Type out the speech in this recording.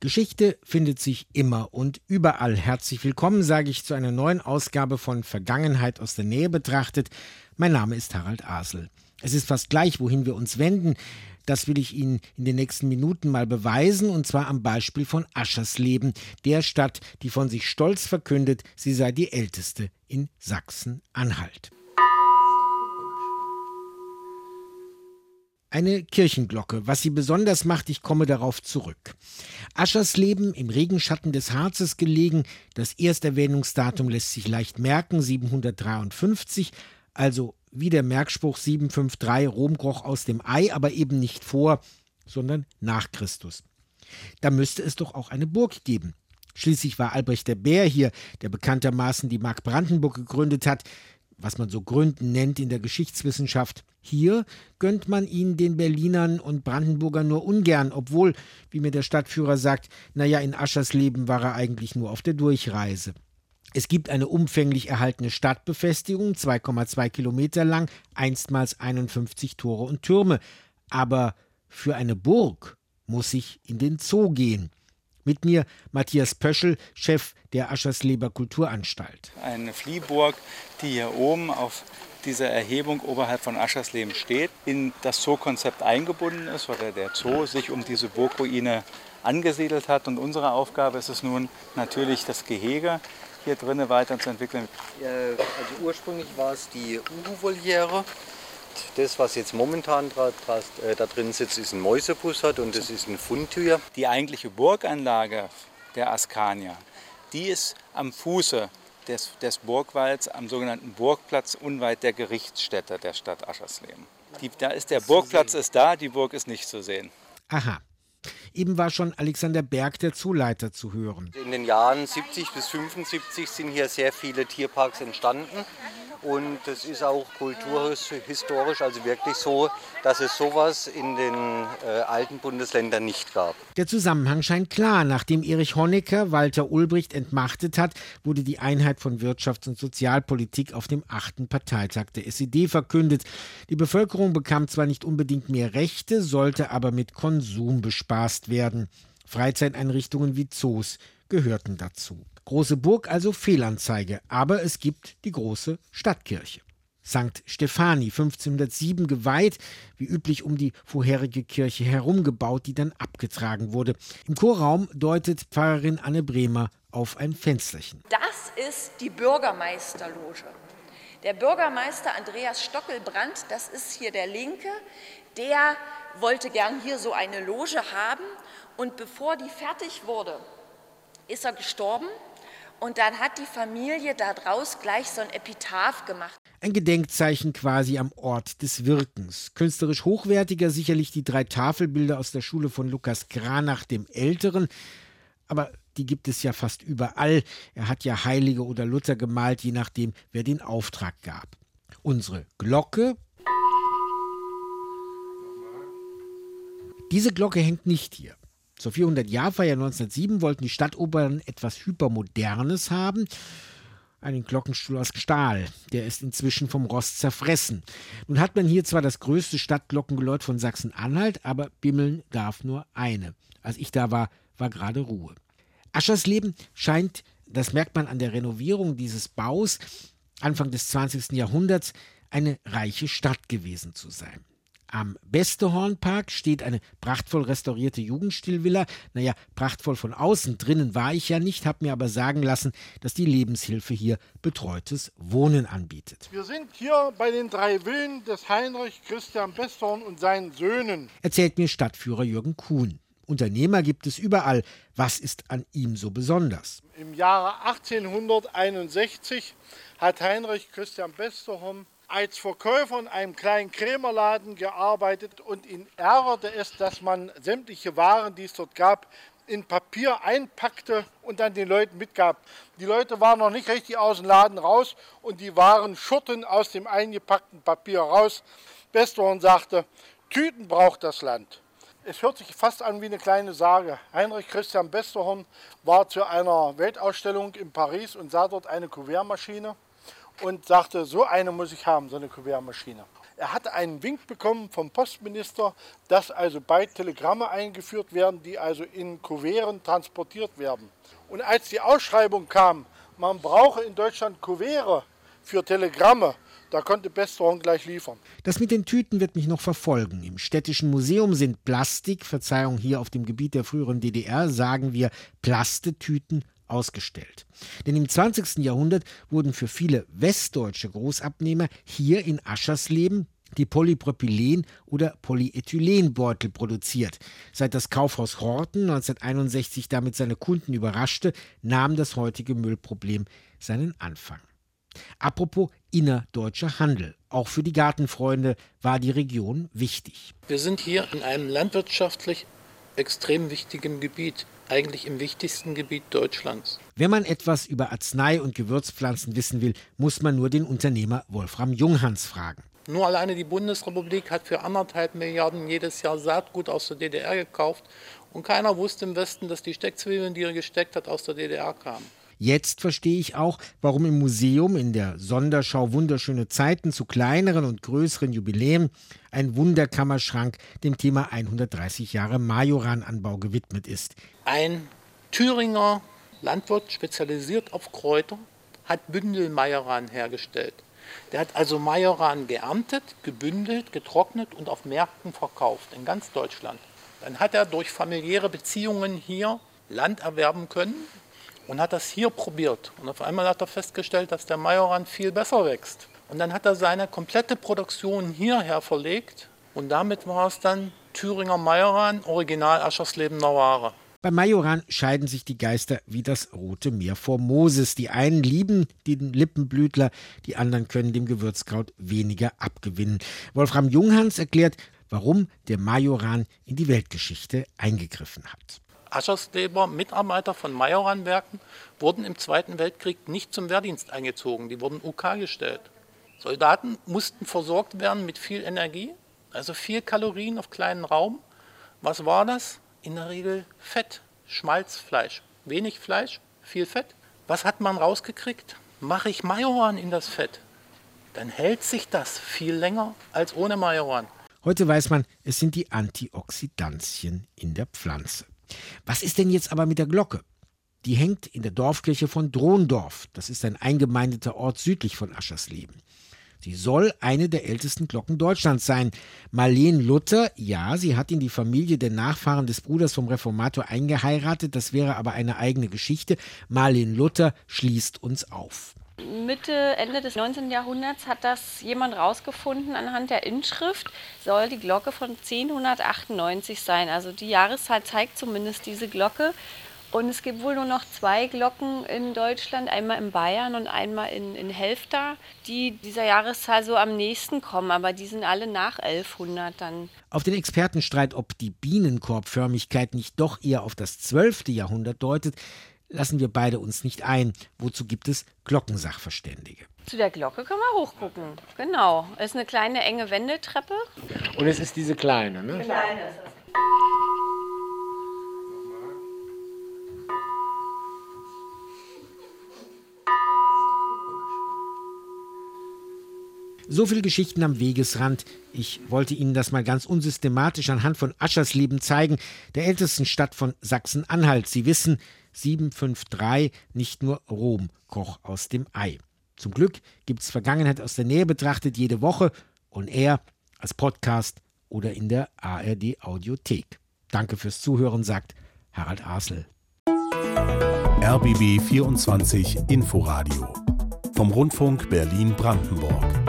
Geschichte findet sich immer und überall. Herzlich willkommen, sage ich zu einer neuen Ausgabe von Vergangenheit aus der Nähe betrachtet. Mein Name ist Harald Asel. Es ist fast gleich, wohin wir uns wenden. Das will ich Ihnen in den nächsten Minuten mal beweisen, und zwar am Beispiel von Aschersleben, der Stadt, die von sich stolz verkündet, sie sei die älteste in Sachsen-Anhalt. Eine Kirchenglocke. Was sie besonders macht, ich komme darauf zurück. Aschersleben, im Regenschatten des Harzes gelegen, das Ersterwähnungsdatum lässt sich leicht merken, 753, also wie der Merkspruch 753 Rom kroch aus dem Ei, aber eben nicht vor, sondern nach Christus. Da müsste es doch auch eine Burg geben. Schließlich war Albrecht der Bär hier, der bekanntermaßen die Mark Brandenburg gegründet hat, was man so Gründen nennt in der Geschichtswissenschaft. Hier gönnt man ihn den Berlinern und Brandenburgern nur ungern, obwohl, wie mir der Stadtführer sagt, naja, in Aschersleben war er eigentlich nur auf der Durchreise. Es gibt eine umfänglich erhaltene Stadtbefestigung, 2,2 Kilometer lang, einstmals 51 Tore und Türme. Aber für eine Burg muss ich in den Zoo gehen. Mit mir Matthias Pöschel, Chef der Aschersleber Kulturanstalt. Eine Fliehburg, die hier oben auf dieser Erhebung oberhalb von Aschersleben steht, in das Zoo-Konzept eingebunden ist oder der Zoo sich um diese Burgruine angesiedelt hat. Und unsere Aufgabe ist es nun natürlich, das Gehege hier drinnen weiterzuentwickeln. Also ursprünglich war es die Uhu-Voliere. Das, was jetzt momentan äh, da drin sitzt, ist ein Mäusebussard und das ist ein Fundtür. Die eigentliche Burganlage der Askania, die ist am Fuße des, des Burgwalds am sogenannten Burgplatz unweit der Gerichtsstätte der Stadt Aschersleben. Die, da ist der Burgplatz ist da, die Burg ist nicht zu sehen. Aha. Eben war schon Alexander Berg, der Zuleiter, zu hören. In den Jahren 70 bis 75 sind hier sehr viele Tierparks entstanden. Und es ist auch kulturhistorisch also wirklich so, dass es sowas in den äh, alten Bundesländern nicht gab. Der Zusammenhang scheint klar. Nachdem Erich Honecker Walter Ulbricht entmachtet hat, wurde die Einheit von Wirtschafts- und Sozialpolitik auf dem achten Parteitag der SED verkündet. Die Bevölkerung bekam zwar nicht unbedingt mehr Rechte, sollte aber mit Konsum bespaßt werden. Freizeiteinrichtungen wie Zoos gehörten dazu. Große Burg also Fehlanzeige, aber es gibt die große Stadtkirche. St. Stephani, 1507 geweiht, wie üblich um die vorherige Kirche herumgebaut, die dann abgetragen wurde. Im Chorraum deutet Pfarrerin Anne Bremer auf ein Fensterchen. Das ist die Bürgermeisterloge. Der Bürgermeister Andreas Stockelbrand, das ist hier der Linke, der wollte gern hier so eine Loge haben und bevor die fertig wurde, ist er gestorben und dann hat die Familie daraus gleich so ein Epitaph gemacht. Ein Gedenkzeichen quasi am Ort des Wirkens. Künstlerisch hochwertiger sicherlich die drei Tafelbilder aus der Schule von Lukas Granach dem Älteren. Aber die gibt es ja fast überall. Er hat ja Heilige oder Luther gemalt, je nachdem, wer den Auftrag gab. Unsere Glocke. Diese Glocke hängt nicht hier. Zur 400-Jahrfeier 1907 wollten die Stadtoberen etwas Hypermodernes haben. Einen Glockenstuhl aus Stahl. Der ist inzwischen vom Rost zerfressen. Nun hat man hier zwar das größte Stadtglockengeläut von Sachsen-Anhalt, aber bimmeln darf nur eine. Als ich da war, war gerade Ruhe. Aschersleben scheint, das merkt man an der Renovierung dieses Baus, Anfang des 20. Jahrhunderts, eine reiche Stadt gewesen zu sein. Am Bestehornpark steht eine prachtvoll restaurierte Jugendstilvilla. Naja, prachtvoll von außen, drinnen war ich ja nicht, habe mir aber sagen lassen, dass die Lebenshilfe hier betreutes Wohnen anbietet. Wir sind hier bei den drei Villen des Heinrich Christian Besthorn und seinen Söhnen. Erzählt mir Stadtführer Jürgen Kuhn. Unternehmer gibt es überall. Was ist an ihm so besonders? Im Jahre 1861 hat Heinrich Christian Besthorn als Verkäufer in einem kleinen Krämerladen gearbeitet und ihn ärgerte es, dass man sämtliche Waren, die es dort gab, in Papier einpackte und dann den Leuten mitgab. Die Leute waren noch nicht richtig aus dem Laden raus und die Waren schurten aus dem eingepackten Papier raus. Besthorn sagte, Tüten braucht das Land. Es hört sich fast an wie eine kleine Sage. Heinrich Christian Besterhorn war zu einer Weltausstellung in Paris und sah dort eine Kuvertmaschine und sagte, so eine muss ich haben, so eine Kuvertmaschine. Er hat einen Wink bekommen vom Postminister, dass also bald Telegramme eingeführt werden, die also in Kuverten transportiert werden. Und als die Ausschreibung kam, man brauche in Deutschland Kuvere für Telegramme, da konnte Besterhorn gleich liefern. Das mit den Tüten wird mich noch verfolgen. Im Städtischen Museum sind Plastik, Verzeihung hier auf dem Gebiet der früheren DDR, sagen wir Plastetüten ausgestellt. Denn im 20. Jahrhundert wurden für viele westdeutsche Großabnehmer hier in Aschersleben die Polypropylen- oder Polyethylenbeutel produziert. Seit das Kaufhaus Horten 1961 damit seine Kunden überraschte, nahm das heutige Müllproblem seinen Anfang. Apropos innerdeutscher Handel. Auch für die Gartenfreunde war die Region wichtig. Wir sind hier in einem landwirtschaftlich extrem wichtigen Gebiet eigentlich im wichtigsten Gebiet Deutschlands. Wenn man etwas über Arznei- und Gewürzpflanzen wissen will, muss man nur den Unternehmer Wolfram Junghans fragen. Nur alleine die Bundesrepublik hat für anderthalb Milliarden jedes Jahr Saatgut aus der DDR gekauft und keiner wusste im Westen, dass die Steckzwiebeln, die er gesteckt hat, aus der DDR kamen. Jetzt verstehe ich auch, warum im Museum in der Sonderschau Wunderschöne Zeiten zu kleineren und größeren Jubiläen ein Wunderkammerschrank dem Thema 130 Jahre Majorananbau gewidmet ist. Ein Thüringer Landwirt, spezialisiert auf Kräuter, hat Bündelmajoran hergestellt. Der hat also Majoran geerntet, gebündelt, getrocknet und auf Märkten verkauft in ganz Deutschland. Dann hat er durch familiäre Beziehungen hier Land erwerben können und hat das hier probiert. Und auf einmal hat er festgestellt, dass der Majoran viel besser wächst. Und dann hat er seine komplette Produktion hierher verlegt und damit war es dann Thüringer Majoran, Original Aschersleben Ware. Bei Majoran scheiden sich die Geister wie das Rote Meer vor Moses. Die einen lieben den Lippenblütler, die anderen können dem Gewürzkraut weniger abgewinnen. Wolfram Junghans erklärt, warum der Majoran in die Weltgeschichte eingegriffen hat. Aschersleber, Mitarbeiter von Majoranwerken, wurden im Zweiten Weltkrieg nicht zum Wehrdienst eingezogen. Die wurden UK gestellt. Soldaten mussten versorgt werden mit viel Energie, also viel Kalorien auf kleinen Raum. Was war das? In der Regel Fett, Schmalzfleisch. Wenig Fleisch, viel Fett. Was hat man rausgekriegt? Mache ich Majoran in das Fett, dann hält sich das viel länger als ohne Majoran. Heute weiß man, es sind die Antioxidantien in der Pflanze. Was ist denn jetzt aber mit der Glocke? Die hängt in der Dorfkirche von Drondorf. Das ist ein eingemeindeter Ort südlich von Aschersleben. Sie soll eine der ältesten Glocken Deutschlands sein. Marleen Luther, ja, sie hat in die Familie der Nachfahren des Bruders vom Reformator eingeheiratet. Das wäre aber eine eigene Geschichte. Marleen Luther schließt uns auf. Mitte, Ende des 19. Jahrhunderts hat das jemand rausgefunden anhand der Inschrift, soll die Glocke von 1098 sein. Also die Jahreszahl zeigt zumindest diese Glocke. Und es gibt wohl nur noch zwei Glocken in Deutschland, einmal in Bayern und einmal in, in Helfta, die dieser Jahreszahl so am nächsten kommen, aber die sind alle nach 1100 dann. Auf den Expertenstreit, ob die Bienenkorbförmigkeit nicht doch eher auf das 12. Jahrhundert deutet, lassen wir beide uns nicht ein. Wozu gibt es Glockensachverständige? Zu der Glocke können wir hochgucken. Genau. Es ist eine kleine enge Wendeltreppe. Und es ist diese kleine, ne? Kleine ist es. So viele Geschichten am Wegesrand. Ich wollte Ihnen das mal ganz unsystematisch anhand von Aschersleben zeigen, der ältesten Stadt von Sachsen-Anhalt. Sie wissen, 753, nicht nur Rom, Koch aus dem Ei. Zum Glück gibt es Vergangenheit aus der Nähe betrachtet jede Woche und er als Podcast oder in der ARD Audiothek. Danke fürs Zuhören, sagt Harald Asel. RBB 24 Inforadio vom Rundfunk Berlin-Brandenburg.